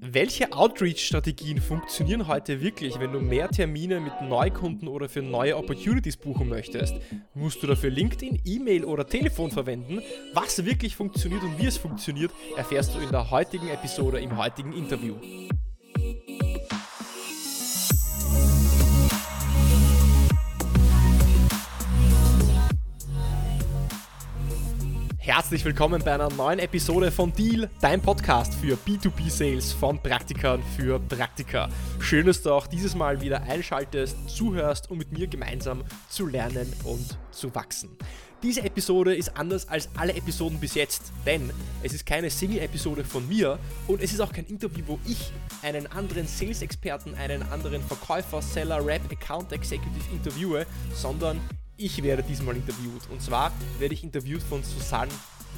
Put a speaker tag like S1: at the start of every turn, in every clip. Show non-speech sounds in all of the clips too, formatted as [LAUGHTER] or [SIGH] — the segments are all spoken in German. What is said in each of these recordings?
S1: Welche Outreach-Strategien funktionieren heute wirklich, wenn du mehr Termine mit Neukunden oder für neue Opportunities buchen möchtest? Musst du dafür LinkedIn, E-Mail oder Telefon verwenden? Was wirklich funktioniert und wie es funktioniert, erfährst du in der heutigen Episode im heutigen Interview. Herzlich willkommen bei einer neuen Episode von Deal, dein Podcast für B2B-Sales von Praktikern für Praktika. Schön, dass du auch dieses Mal wieder einschaltest, zuhörst, um mit mir gemeinsam zu lernen und zu wachsen. Diese Episode ist anders als alle Episoden bis jetzt, denn es ist keine Single-Episode von mir und es ist auch kein Interview, wo ich einen anderen Sales-Experten, einen anderen Verkäufer, Seller, Rap, Account Executive interviewe, sondern ich werde diesmal interviewt. Und zwar werde ich interviewt von Susanne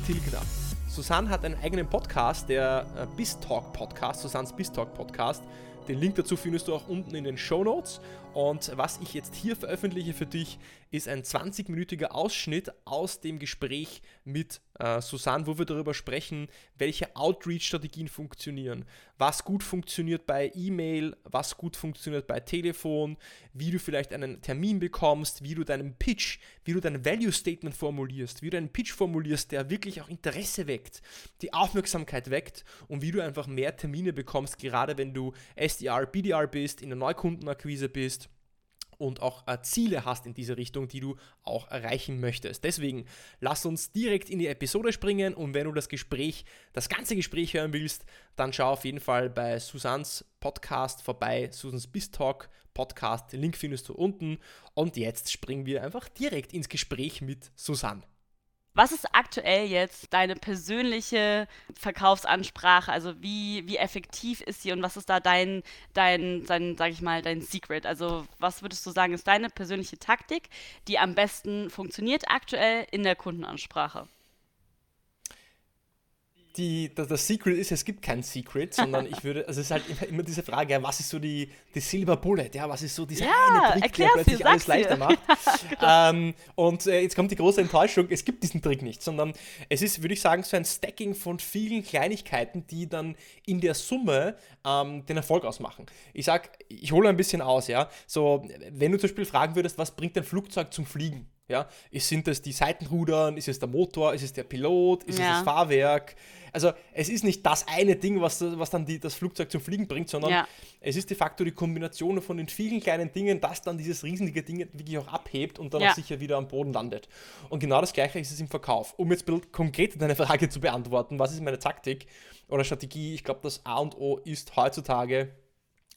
S1: Tilgner. Susanne hat einen eigenen Podcast, der äh, BizTalk Podcast, Susannes BizTalk Podcast. Den Link dazu findest du auch unten in den Show Notes. Und was ich jetzt hier veröffentliche für dich, ist ein 20-minütiger Ausschnitt aus dem Gespräch mit äh, Susanne, wo wir darüber sprechen, welche Outreach-Strategien funktionieren, was gut funktioniert bei E-Mail, was gut funktioniert bei Telefon, wie du vielleicht einen Termin bekommst, wie du deinen Pitch, wie du dein Value Statement formulierst, wie du einen Pitch formulierst, der wirklich auch Interesse weckt, die Aufmerksamkeit weckt und wie du einfach mehr Termine bekommst, gerade wenn du SDR, BDR bist, in der Neukundenakquise bist und auch äh, Ziele hast in diese Richtung, die du auch erreichen möchtest. Deswegen lass uns direkt in die Episode springen und wenn du das Gespräch, das ganze Gespräch hören willst, dann schau auf jeden Fall bei Susans Podcast vorbei, Susans Bistalk Podcast, den Link findest du unten und jetzt springen wir einfach direkt ins Gespräch mit Susanne.
S2: Was ist aktuell jetzt deine persönliche Verkaufsansprache? Also wie, wie effektiv ist sie und was ist da dein, dein, dein, sag ich mal, dein Secret? Also was würdest du sagen, ist deine persönliche Taktik, die am besten funktioniert aktuell in der Kundenansprache?
S1: Die, das, das, Secret ist, es gibt kein Secret, sondern ich würde, also es ist halt immer, immer diese Frage, ja, was ist so die, die Silver Bullet, ja, was ist so dieser ja, eine Trick, der plötzlich alles leichter macht. [LAUGHS] ähm, und äh, jetzt kommt die große Enttäuschung, es gibt diesen Trick nicht, sondern es ist, würde ich sagen, so ein Stacking von vielen Kleinigkeiten, die dann in der Summe ähm, den Erfolg ausmachen. Ich sag, ich hole ein bisschen aus, ja, so, wenn du zum Beispiel fragen würdest, was bringt ein Flugzeug zum Fliegen? Ja, sind es die Seitenrudern, ist es der Motor, ist es der Pilot, ist ja. es das Fahrwerk? Also es ist nicht das eine Ding, was, was dann die, das Flugzeug zum Fliegen bringt, sondern ja. es ist de facto die Kombination von den vielen kleinen Dingen, das dann dieses riesige Ding wirklich auch abhebt und dann ja. auch sicher wieder am Boden landet. Und genau das gleiche ist es im Verkauf. Um jetzt konkret deine Frage zu beantworten, was ist meine Taktik oder Strategie? Ich glaube, das A und O ist heutzutage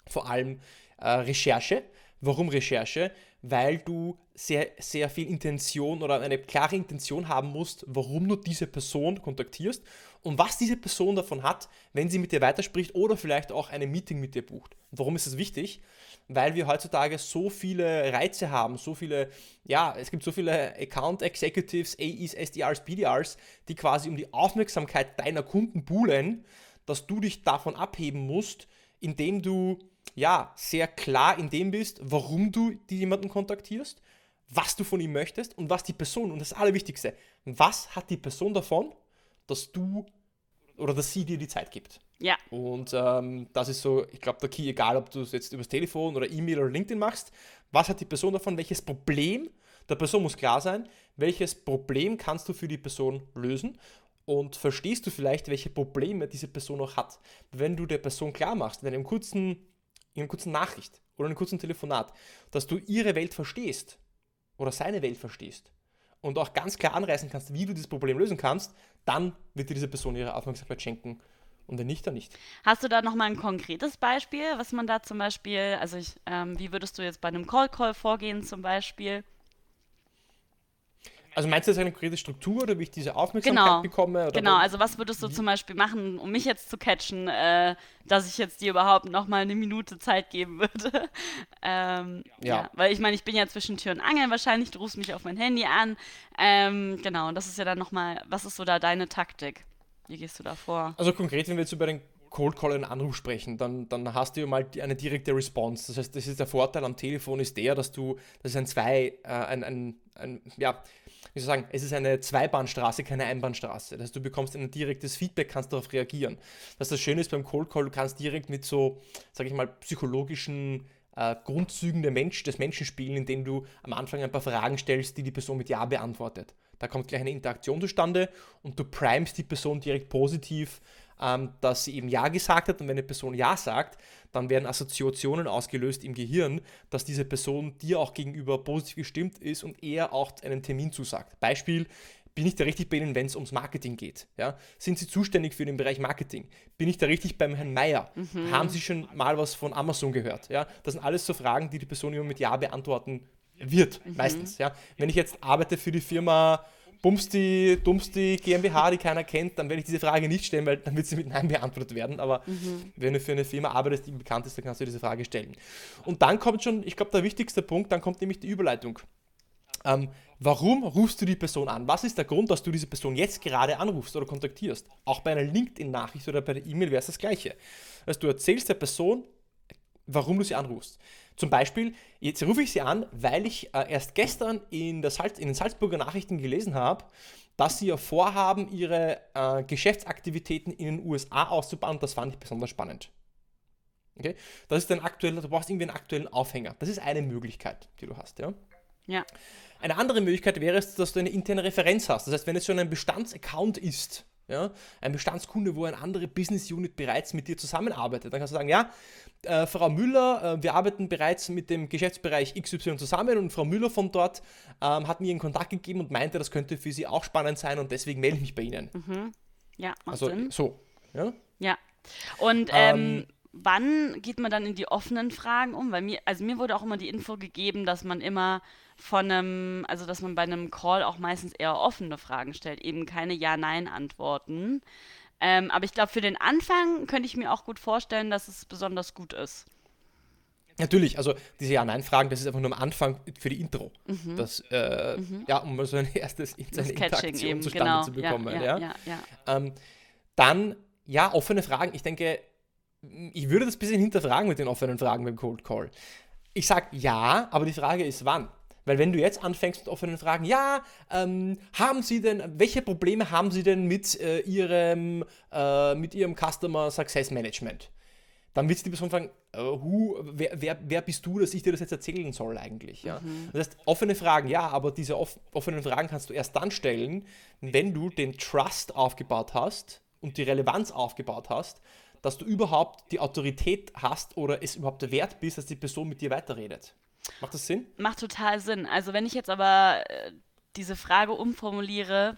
S1: vor allem äh, Recherche. Warum Recherche? Weil du sehr, sehr viel Intention oder eine klare Intention haben musst, warum du diese Person kontaktierst und was diese Person davon hat, wenn sie mit dir weiterspricht oder vielleicht auch ein Meeting mit dir bucht. Und warum ist das wichtig? Weil wir heutzutage so viele Reize haben, so viele, ja, es gibt so viele Account Executives, AEs, SDRs, BDRs, die quasi um die Aufmerksamkeit deiner Kunden buhlen, dass du dich davon abheben musst, indem du ja sehr klar in dem bist, warum du jemanden kontaktierst, was du von ihm möchtest und was die Person, und das Allerwichtigste, was hat die Person davon, dass du oder dass sie dir die Zeit gibt.
S2: Ja.
S1: Und ähm, das ist so, ich glaube, der Key, egal ob du es jetzt übers Telefon oder E-Mail oder LinkedIn machst, was hat die Person davon, welches Problem, der Person muss klar sein, welches Problem kannst du für die Person lösen und verstehst du vielleicht, welche Probleme diese Person auch hat. Wenn du der Person klar machst, in einem kurzen, in einer kurzen Nachricht oder einem kurzen Telefonat, dass du ihre Welt verstehst oder seine Welt verstehst und auch ganz klar anreißen kannst, wie du dieses Problem lösen kannst, dann wird dir diese Person ihre Aufmerksamkeit schenken. Und wenn nicht, dann nicht.
S2: Hast du da nochmal ein konkretes Beispiel, was man da zum Beispiel, also ich, ähm, wie würdest du jetzt bei einem Call-Call vorgehen zum Beispiel?
S1: Also meinst du jetzt eine konkrete Struktur oder wie ich diese Aufmerksamkeit
S2: genau.
S1: bekomme?
S2: Oder genau, also was würdest du zum Beispiel machen, um mich jetzt zu catchen, äh, dass ich jetzt dir überhaupt nochmal eine Minute Zeit geben würde? [LAUGHS] ähm, ja. ja. Weil ich meine, ich bin ja zwischen Tür und Angeln wahrscheinlich, du rufst mich auf mein Handy an. Ähm, genau, und das ist ja dann nochmal, was ist so da deine Taktik? Wie gehst du da vor?
S1: Also konkret, wenn wir jetzt über den Cold Call einen Anruf sprechen, dann, dann hast du ja mal eine direkte Response. Das heißt, das ist der Vorteil am Telefon ist der, dass du, das ist ein zwei, äh, ein, ein, ein, ja, wie soll ich sagen, es ist eine Zweibahnstraße, keine Einbahnstraße. Das heißt, du bekommst ein direktes Feedback, kannst darauf reagieren. Was das Schöne ist beim Cold Call, du kannst direkt mit so, sag ich mal, psychologischen äh, Grundzügen der Mensch, des Menschen spielen, indem du am Anfang ein paar Fragen stellst, die die Person mit Ja beantwortet. Da kommt gleich eine Interaktion zustande und du primest die Person direkt positiv, ähm, dass sie eben Ja gesagt hat. Und wenn eine Person Ja sagt, dann werden Assoziationen ausgelöst im Gehirn, dass diese Person dir auch gegenüber positiv gestimmt ist und eher auch einen Termin zusagt. Beispiel, bin ich da richtig bei Ihnen, wenn es ums Marketing geht? Ja? Sind Sie zuständig für den Bereich Marketing? Bin ich da richtig beim Herrn Meier? Mhm. Haben Sie schon mal was von Amazon gehört? Ja? Das sind alles so Fragen, die die Person immer mit Ja beantworten wird, mhm. meistens. Ja? Wenn ich jetzt arbeite für die Firma Bumsti, Dummsti GmbH, die keiner kennt, dann werde ich diese Frage nicht stellen, weil dann wird sie mit Nein beantwortet werden. Aber mhm. wenn du für eine Firma arbeitest, die bekannt ist, dann kannst du diese Frage stellen. Und dann kommt schon, ich glaube, der wichtigste Punkt, dann kommt nämlich die Überleitung. Ähm, warum rufst du die Person an? Was ist der Grund, dass du diese Person jetzt gerade anrufst oder kontaktierst? Auch bei einer LinkedIn-Nachricht oder bei der E-Mail wäre es das Gleiche. Also du erzählst der Person, warum du sie anrufst. Zum Beispiel, jetzt rufe ich sie an, weil ich äh, erst gestern in, Salz, in, den Salzburger Nachrichten gelesen habe, dass sie ja vorhaben, ihre äh, Geschäftsaktivitäten in den USA auszubauen. Das fand ich besonders spannend. Okay? Das ist ein aktueller, du brauchst irgendwie einen aktuellen Aufhänger. Das ist eine Möglichkeit, die du hast. Ja.
S2: ja.
S1: Eine andere Möglichkeit wäre es, dass du eine interne Referenz hast. Das heißt, wenn es schon ein Bestandsaccount ist, ja, ein Bestandskunde, wo eine andere Business Unit bereits mit dir zusammenarbeitet. Dann kannst du sagen, ja, äh, Frau Müller, äh, wir arbeiten bereits mit dem Geschäftsbereich XY zusammen und Frau Müller von dort ähm, hat mir einen Kontakt gegeben und meinte, das könnte für Sie auch spannend sein und deswegen melde ich mich bei Ihnen.
S2: Mhm. Ja,
S1: macht also, Sinn. So, ja.
S2: Ja. Und ähm, ähm, wann geht man dann in die offenen Fragen um? Weil mir, also mir wurde auch immer die Info gegeben, dass man immer von einem, also dass man bei einem Call auch meistens eher offene Fragen stellt, eben keine Ja-Nein-Antworten. Ähm, aber ich glaube, für den Anfang könnte ich mir auch gut vorstellen, dass es besonders gut ist.
S1: Natürlich, also diese Ja-Nein-Fragen, das ist einfach nur am Anfang für die Intro. Mhm. Das, äh, mhm. Ja, um so ein [LAUGHS] erstes
S2: eine Interaktion eben, zustande genau.
S1: zu bekommen.
S2: Ja, ja,
S1: ja, ähm, dann, ja, offene Fragen. Ich denke, ich würde das ein bisschen hinterfragen mit den offenen Fragen beim Cold Call. Ich sage ja, aber die Frage ist, wann? Weil wenn du jetzt anfängst mit offenen Fragen, ja, ähm, haben Sie denn, welche Probleme haben Sie denn mit, äh, Ihrem, äh, mit Ihrem Customer Success Management? Dann wird die Person fragen, äh, who, wer, wer, wer, bist du, dass ich dir das jetzt erzählen soll eigentlich? Ja? Mhm. Das heißt, offene Fragen, ja, aber diese off offenen Fragen kannst du erst dann stellen, wenn du den Trust aufgebaut hast und die Relevanz aufgebaut hast, dass du überhaupt die Autorität hast oder es überhaupt wert bist, dass die Person mit dir weiterredet. Macht das Sinn?
S2: Macht total Sinn. Also wenn ich jetzt aber äh, diese Frage umformuliere,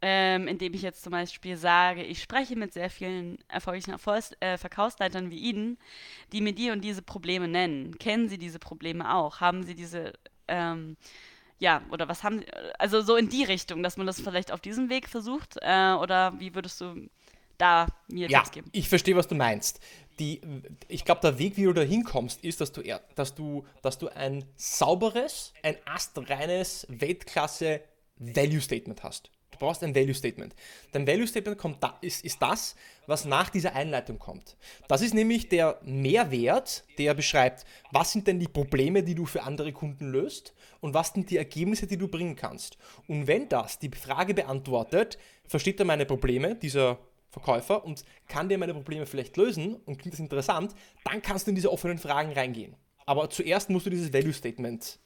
S2: ähm, indem ich jetzt zum Beispiel sage, ich spreche mit sehr vielen erfolgreichen Erfolgs äh, Verkaufsleitern wie Ihnen, die mir die und diese Probleme nennen. Kennen Sie diese Probleme auch? Haben Sie diese, ähm, ja, oder was haben Sie, also so in die Richtung, dass man das vielleicht auf diesem Weg versucht? Äh, oder wie würdest du da mir
S1: ja,
S2: Tipps geben?
S1: Ich verstehe, was du meinst die, ich glaube, der Weg, wie du da hinkommst, ist, dass du, dass, du, dass du ein sauberes, ein astreines Weltklasse Value Statement hast. Du brauchst ein Value Statement. Dein Value Statement kommt da, ist, ist das, was nach dieser Einleitung kommt. Das ist nämlich der Mehrwert, der beschreibt, was sind denn die Probleme, die du für andere Kunden löst und was sind die Ergebnisse, die du bringen kannst. Und wenn das die Frage beantwortet, versteht er meine Probleme, dieser Verkäufer und kann dir meine Probleme vielleicht lösen und klingt das interessant, dann kannst du in diese offenen Fragen reingehen. Aber zuerst musst du dieses Value Statement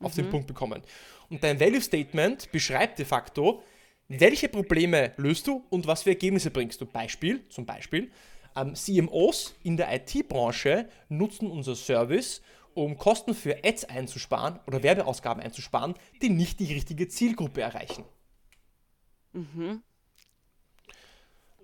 S1: auf mhm. den Punkt bekommen. Und dein Value Statement beschreibt de facto, welche Probleme löst du und was für Ergebnisse bringst du. Beispiel, zum Beispiel, ähm, CMOs in der IT-Branche nutzen unser Service, um Kosten für Ads einzusparen oder Werbeausgaben einzusparen, die nicht die richtige Zielgruppe erreichen. Mhm.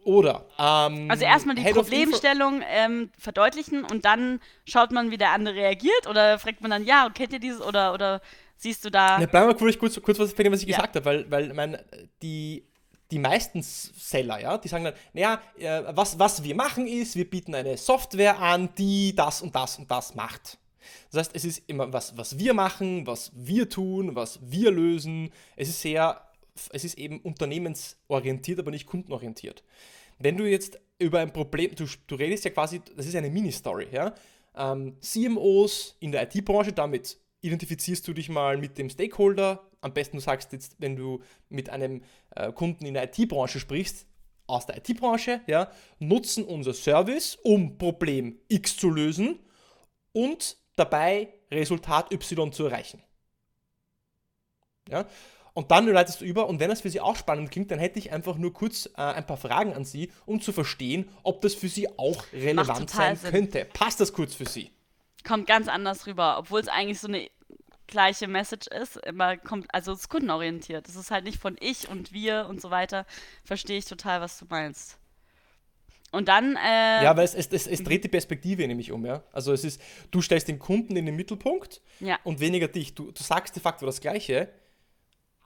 S1: Oder. Ähm,
S2: also erstmal die Head Problemstellung ähm, verdeutlichen und dann schaut man, wie der andere reagiert oder fragt man dann, ja, kennt ihr dieses oder, oder siehst du da.
S1: Ne, bleiben wir kurz, kurz, kurz was, was ich ja. gesagt habe, weil, weil mein, die, die meisten Seller, ja, die sagen dann, naja, äh, was, was wir machen ist, wir bieten eine Software an, die das und das und das macht. Das heißt, es ist immer was, was wir machen, was wir tun, was wir lösen. Es ist sehr es ist eben unternehmensorientiert, aber nicht kundenorientiert. Wenn du jetzt über ein Problem, du, du redest ja quasi, das ist eine Mini-Story, ja. Ähm, CMOs in der IT-Branche, damit identifizierst du dich mal mit dem Stakeholder. Am besten du sagst jetzt, wenn du mit einem äh, Kunden in der IT-Branche sprichst, aus der IT-Branche, ja, nutzen unser Service, um Problem X zu lösen und dabei Resultat Y zu erreichen. Ja? Und dann leitest du über und wenn das für sie auch spannend klingt, dann hätte ich einfach nur kurz äh, ein paar Fragen an sie, um zu verstehen, ob das für sie auch relevant sein Sinn. könnte. Passt das kurz für sie?
S2: Kommt ganz anders rüber, obwohl es eigentlich so eine gleiche Message ist, immer kommt, also es ist kundenorientiert. Es ist halt nicht von ich und wir und so weiter. Verstehe ich total, was du meinst. Und dann. Äh,
S1: ja, weil es, es, es, es, dreht die Perspektive nämlich um, ja. Also es ist, du stellst den Kunden in den Mittelpunkt
S2: ja.
S1: und weniger dich. Du, du sagst de facto das Gleiche,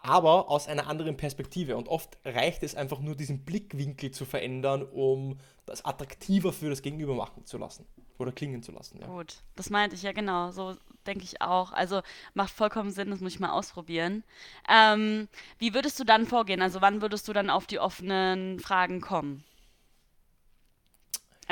S1: aber aus einer anderen Perspektive. Und oft reicht es einfach nur, diesen Blickwinkel zu verändern, um das attraktiver für das Gegenüber machen zu lassen oder klingen zu lassen. Ja.
S2: Gut, das meinte ich ja genau. So denke ich auch. Also macht vollkommen Sinn, das muss ich mal ausprobieren. Ähm, wie würdest du dann vorgehen? Also wann würdest du dann auf die offenen Fragen kommen?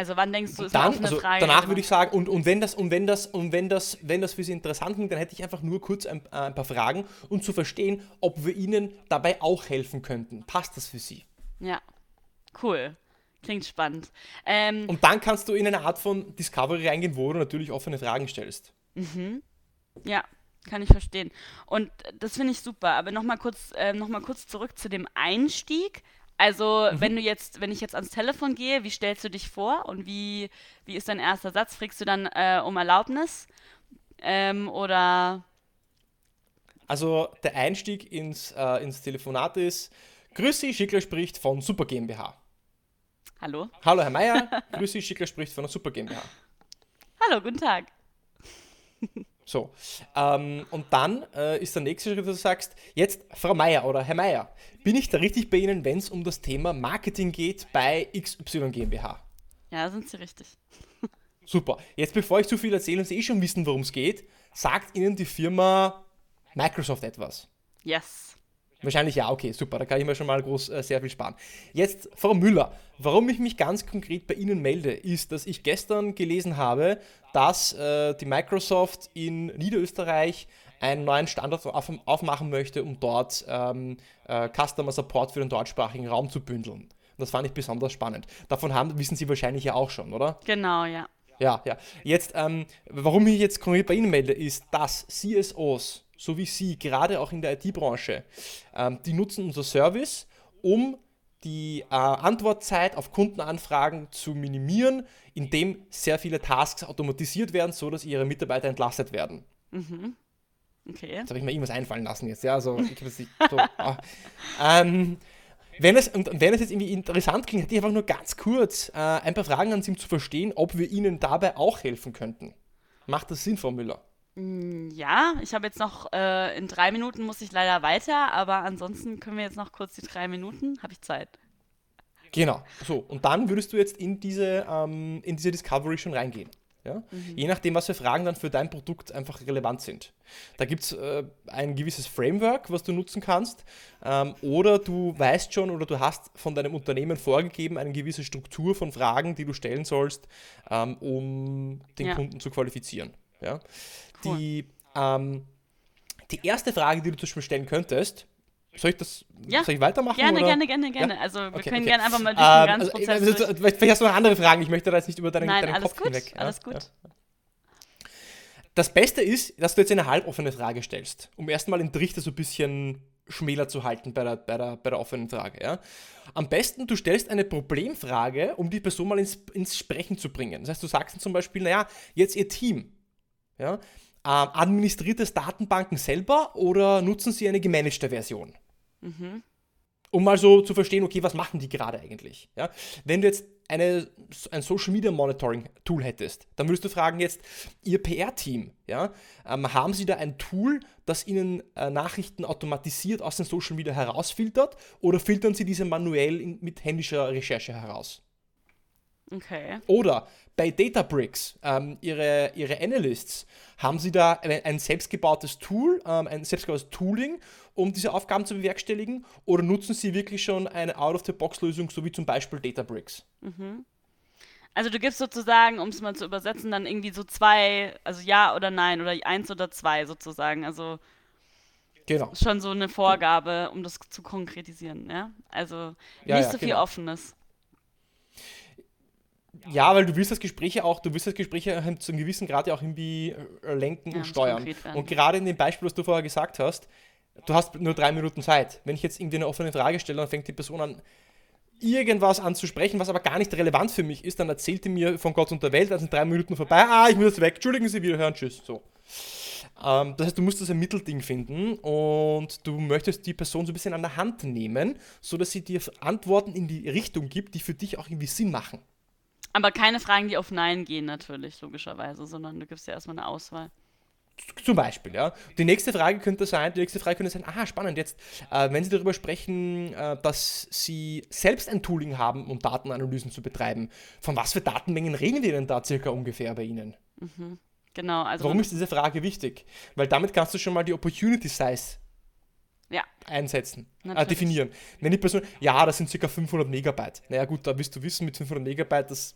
S2: Also wann denkst du, ist
S1: dann, eine also Frage? Danach würde ich sagen, und, und wenn das, und wenn das, und wenn das, wenn das für Sie interessant klingt, dann hätte ich einfach nur kurz ein, äh, ein paar Fragen, um zu verstehen, ob wir Ihnen dabei auch helfen könnten. Passt das für Sie?
S2: Ja, cool. Klingt spannend. Ähm,
S1: und dann kannst du in eine Art von Discovery reingehen, wo du natürlich offene Fragen stellst.
S2: Mhm. Ja, kann ich verstehen. Und das finde ich super. Aber nochmal kurz, äh, noch kurz zurück zu dem Einstieg. Also, mhm. wenn du jetzt, wenn ich jetzt ans Telefon gehe, wie stellst du dich vor und wie, wie ist dein erster Satz? Fragst du dann äh, um Erlaubnis? Ähm, oder.
S1: Also, der Einstieg ins, äh, ins Telefonat ist: Grüß Sie, Schickler spricht von Super GmbH.
S2: Hallo?
S1: Hallo, Herr Meier. Grüß Sie, Schickler spricht von der Super GmbH.
S2: Hallo, guten Tag.
S1: So, ähm, und dann äh, ist der nächste Schritt, dass du sagst, jetzt Frau Meier oder Herr Meier, bin ich da richtig bei Ihnen, wenn es um das Thema Marketing geht bei XY GmbH?
S2: Ja, sind Sie richtig. [LAUGHS]
S1: Super. Jetzt, bevor ich zu viel erzähle und Sie eh schon wissen, worum es geht, sagt Ihnen die Firma Microsoft etwas?
S2: Yes.
S1: Wahrscheinlich ja, okay, super, da kann ich mir schon mal groß äh, sehr viel sparen. Jetzt, Frau Müller, warum ich mich ganz konkret bei Ihnen melde, ist, dass ich gestern gelesen habe, dass äh, die Microsoft in Niederösterreich einen neuen Standort auf, aufmachen möchte, um dort ähm, äh, Customer Support für den deutschsprachigen Raum zu bündeln. Und das fand ich besonders spannend. Davon haben, wissen Sie wahrscheinlich ja auch schon, oder?
S2: Genau, ja.
S1: Ja, ja. Jetzt, ähm, warum ich jetzt konkret bei Ihnen melde, ist, dass CSOs so wie Sie, gerade auch in der IT-Branche, ähm, die nutzen unser Service, um die äh, Antwortzeit auf Kundenanfragen zu minimieren, indem sehr viele Tasks automatisiert werden, so dass ihre Mitarbeiter entlastet werden.
S2: Mhm. Okay.
S1: Jetzt habe ich mir irgendwas einfallen lassen jetzt, ja, also ich habe nicht so. oh. [LAUGHS] ähm, wenn es, und wenn es jetzt irgendwie interessant klingt, hätte ich einfach nur ganz kurz äh, ein paar Fragen an Sie, um zu verstehen, ob wir Ihnen dabei auch helfen könnten. Macht das Sinn, Frau Müller?
S2: Mm, ja, ich habe jetzt noch, äh, in drei Minuten muss ich leider weiter, aber ansonsten können wir jetzt noch kurz die drei Minuten, habe ich Zeit.
S1: Genau, so. Und dann würdest du jetzt in diese, ähm, in diese Discovery schon reingehen. Ja? Mhm. Je nachdem, was für Fragen dann für dein Produkt einfach relevant sind. Da gibt es äh, ein gewisses Framework, was du nutzen kannst, ähm, oder du weißt schon oder du hast von deinem Unternehmen vorgegeben eine gewisse Struktur von Fragen, die du stellen sollst, ähm, um den ja. Kunden zu qualifizieren. Ja? Cool. Die, ähm, die erste Frage, die du zum Beispiel stellen könntest, soll ich das ja. soll ich weitermachen?
S2: Gerne,
S1: oder?
S2: gerne, gerne, gerne. Ja? Also wir okay, können okay. gerne einfach mal durch den ähm, ganzen also, Prozess
S1: also, Vielleicht hast du noch andere Fragen, ich möchte da jetzt nicht über deinen,
S2: Nein,
S1: deinen
S2: alles
S1: Kopf
S2: gut, hinweg. Alles ja? gut.
S1: Das Beste ist, dass du jetzt eine halboffene Frage stellst, um erstmal den Trichter so ein bisschen schmäler zu halten bei der, bei der, bei der offenen Frage. Ja? Am besten, du stellst eine Problemfrage, um die Person mal ins, ins Sprechen zu bringen. Das heißt, du sagst zum Beispiel, naja, jetzt ihr Team. Ja? Ähm, administriert es Datenbanken selber oder nutzen sie eine gemanagte Version? Mhm. Um mal so zu verstehen, okay, was machen die gerade eigentlich? Ja? Wenn du jetzt eine, ein Social Media Monitoring Tool hättest, dann würdest du fragen jetzt, Ihr PR-Team, ja, ähm, haben Sie da ein Tool, das Ihnen äh, Nachrichten automatisiert aus den Social Media herausfiltert oder filtern Sie diese manuell in, mit händischer Recherche heraus?
S2: Okay.
S1: Oder bei Databricks, ähm, ihre, ihre Analysts, haben sie da ein, ein selbstgebautes Tool, ähm, ein selbstgebautes Tooling, um diese Aufgaben zu bewerkstelligen? Oder nutzen sie wirklich schon eine Out-of-the-Box-Lösung, so wie zum Beispiel Databricks?
S2: Mhm. Also du gibst sozusagen, um es mal zu übersetzen, dann irgendwie so zwei, also ja oder nein oder eins oder zwei sozusagen. Also genau. schon so eine Vorgabe, um das zu konkretisieren, ja. Also ja, nicht ja, so viel genau. Offenes.
S1: Ja, weil du willst das Gespräch auch, du willst das Gespräch zu einem gewissen Grad ja auch irgendwie äh, lenken ja, und steuern. Und gerade in dem Beispiel, was du vorher gesagt hast, du hast nur drei Minuten Zeit. Wenn ich jetzt irgendwie eine offene Frage stelle, dann fängt die Person an, irgendwas anzusprechen, was aber gar nicht relevant für mich ist, dann erzählt die mir von Gott und der Welt, dann sind drei Minuten vorbei, ah, ich muss jetzt weg, entschuldigen Sie, wieder hören, tschüss. So. Ähm, das heißt, du musst das ein Mittelding finden und du möchtest die Person so ein bisschen an der Hand nehmen, sodass sie dir Antworten in die Richtung gibt, die für dich auch irgendwie Sinn machen.
S2: Aber keine Fragen, die auf Nein gehen, natürlich, logischerweise, sondern du gibst ja erstmal eine Auswahl.
S1: Zum Beispiel, ja. Die nächste Frage könnte sein, die nächste Frage könnte sein, aha, spannend, jetzt, äh, wenn Sie darüber sprechen, äh, dass Sie selbst ein Tooling haben, um Datenanalysen zu betreiben, von was für Datenmengen reden wir denn da circa ungefähr bei Ihnen?
S2: Mhm. Genau, also.
S1: Warum ist diese Frage wichtig? Weil damit kannst du schon mal die Opportunity Size. Einsetzen, äh, definieren. Wenn die Person, ja, das sind ca. 500 Megabyte. Naja, gut, da wirst du wissen, mit 500 Megabyte, das,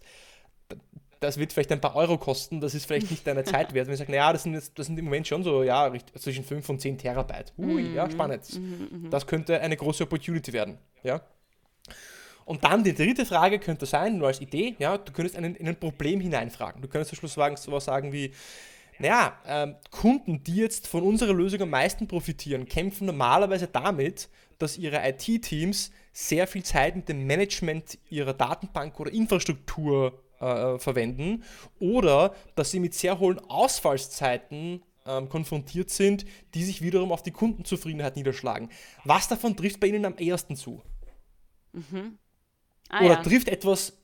S1: das wird vielleicht ein paar Euro kosten, das ist vielleicht nicht deine [LAUGHS] Zeit wert. Wenn ich sage, naja, das sind, jetzt, das sind im Moment schon so, ja, zwischen 5 und 10 Terabyte. Ui, mhm. ja, spannend. Mhm, mhm, das könnte eine große Opportunity werden. Ja. Und dann die dritte Frage könnte sein, nur als Idee, ja, du könntest einen, in ein Problem hineinfragen. Du könntest zum Schluss sagen, sowas sagen wie, naja, ähm, Kunden, die jetzt von unserer Lösung am meisten profitieren, kämpfen normalerweise damit, dass ihre IT-Teams sehr viel Zeit mit dem Management ihrer Datenbank oder Infrastruktur äh, verwenden oder dass sie mit sehr hohen Ausfallszeiten ähm, konfrontiert sind, die sich wiederum auf die Kundenzufriedenheit niederschlagen. Was davon trifft bei Ihnen am ehesten zu? Mhm. Ah, oder ja. trifft etwas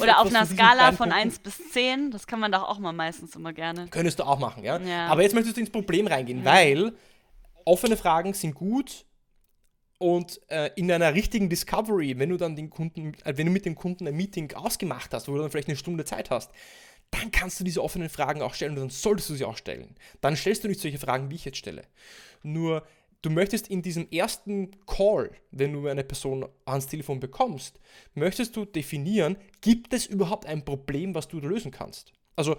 S2: oder auf einer Skala von 1 bis 10, das kann man doch auch mal meistens immer gerne.
S1: Könntest du auch machen, ja? ja. Aber jetzt möchtest du ins Problem reingehen, ja. weil offene Fragen sind gut und äh, in einer richtigen Discovery, wenn du dann den Kunden, äh, wenn du mit dem Kunden ein Meeting ausgemacht hast, wo du dann vielleicht eine Stunde Zeit hast, dann kannst du diese offenen Fragen auch stellen und dann solltest du sie auch stellen. Dann stellst du nicht solche Fragen, wie ich jetzt stelle. Nur du möchtest in diesem ersten Call, wenn du eine Person ans Telefon bekommst, möchtest du definieren, gibt es überhaupt ein Problem, was du lösen kannst? Also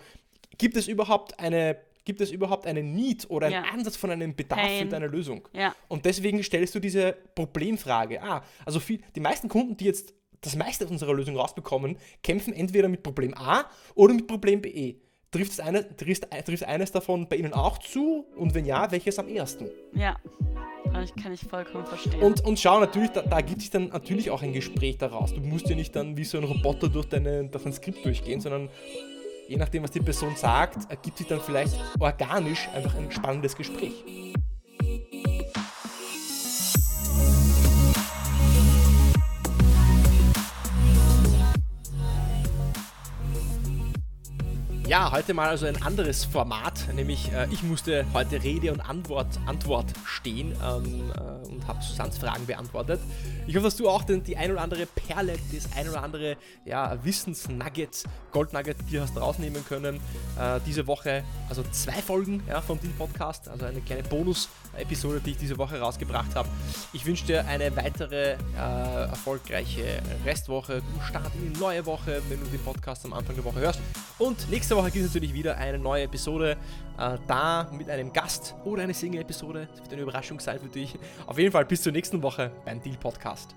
S1: gibt es überhaupt eine gibt es überhaupt einen Need oder einen ja. Ansatz von einem Bedarf Pain. für deine Lösung?
S2: Ja.
S1: Und deswegen stellst du diese Problemfrage. Ah, also viel, die meisten Kunden, die jetzt das meiste aus unserer Lösung rausbekommen, kämpfen entweder mit Problem A oder mit Problem B. Trifft, eine, trifft, trifft eines davon bei Ihnen auch zu? Und wenn ja, welches am ersten?
S2: Ja, ich kann ich vollkommen verstehen.
S1: Und, und schau, natürlich, da, da ergibt sich dann natürlich auch ein Gespräch daraus. Du musst ja nicht dann wie so ein Roboter durch, deine, durch dein Skript durchgehen, sondern je nachdem, was die Person sagt, ergibt sich dann vielleicht organisch einfach ein spannendes Gespräch. Ja, heute mal also ein anderes Format, nämlich äh, ich musste heute Rede und Antwort, Antwort stehen ähm, äh, und habe Susans Fragen beantwortet. Ich hoffe, dass du auch den, die ein oder andere Perle, das ein oder andere ja, Wissensnugget, Goldnugget dir hast rausnehmen können. Äh, diese Woche, also zwei Folgen ja, von dem Podcast, also eine kleine Bonus-Episode, die ich diese Woche rausgebracht habe. Ich wünsche dir eine weitere äh, erfolgreiche Restwoche. Du startest in die neue Woche, wenn du den Podcast am Anfang der Woche hörst. Und nächste Woche gibt es natürlich wieder eine neue Episode, äh, da mit einem Gast oder eine Single-Episode. Das wird eine Überraschung sein für dich. Auf jeden Fall bis zur nächsten Woche beim Deal Podcast.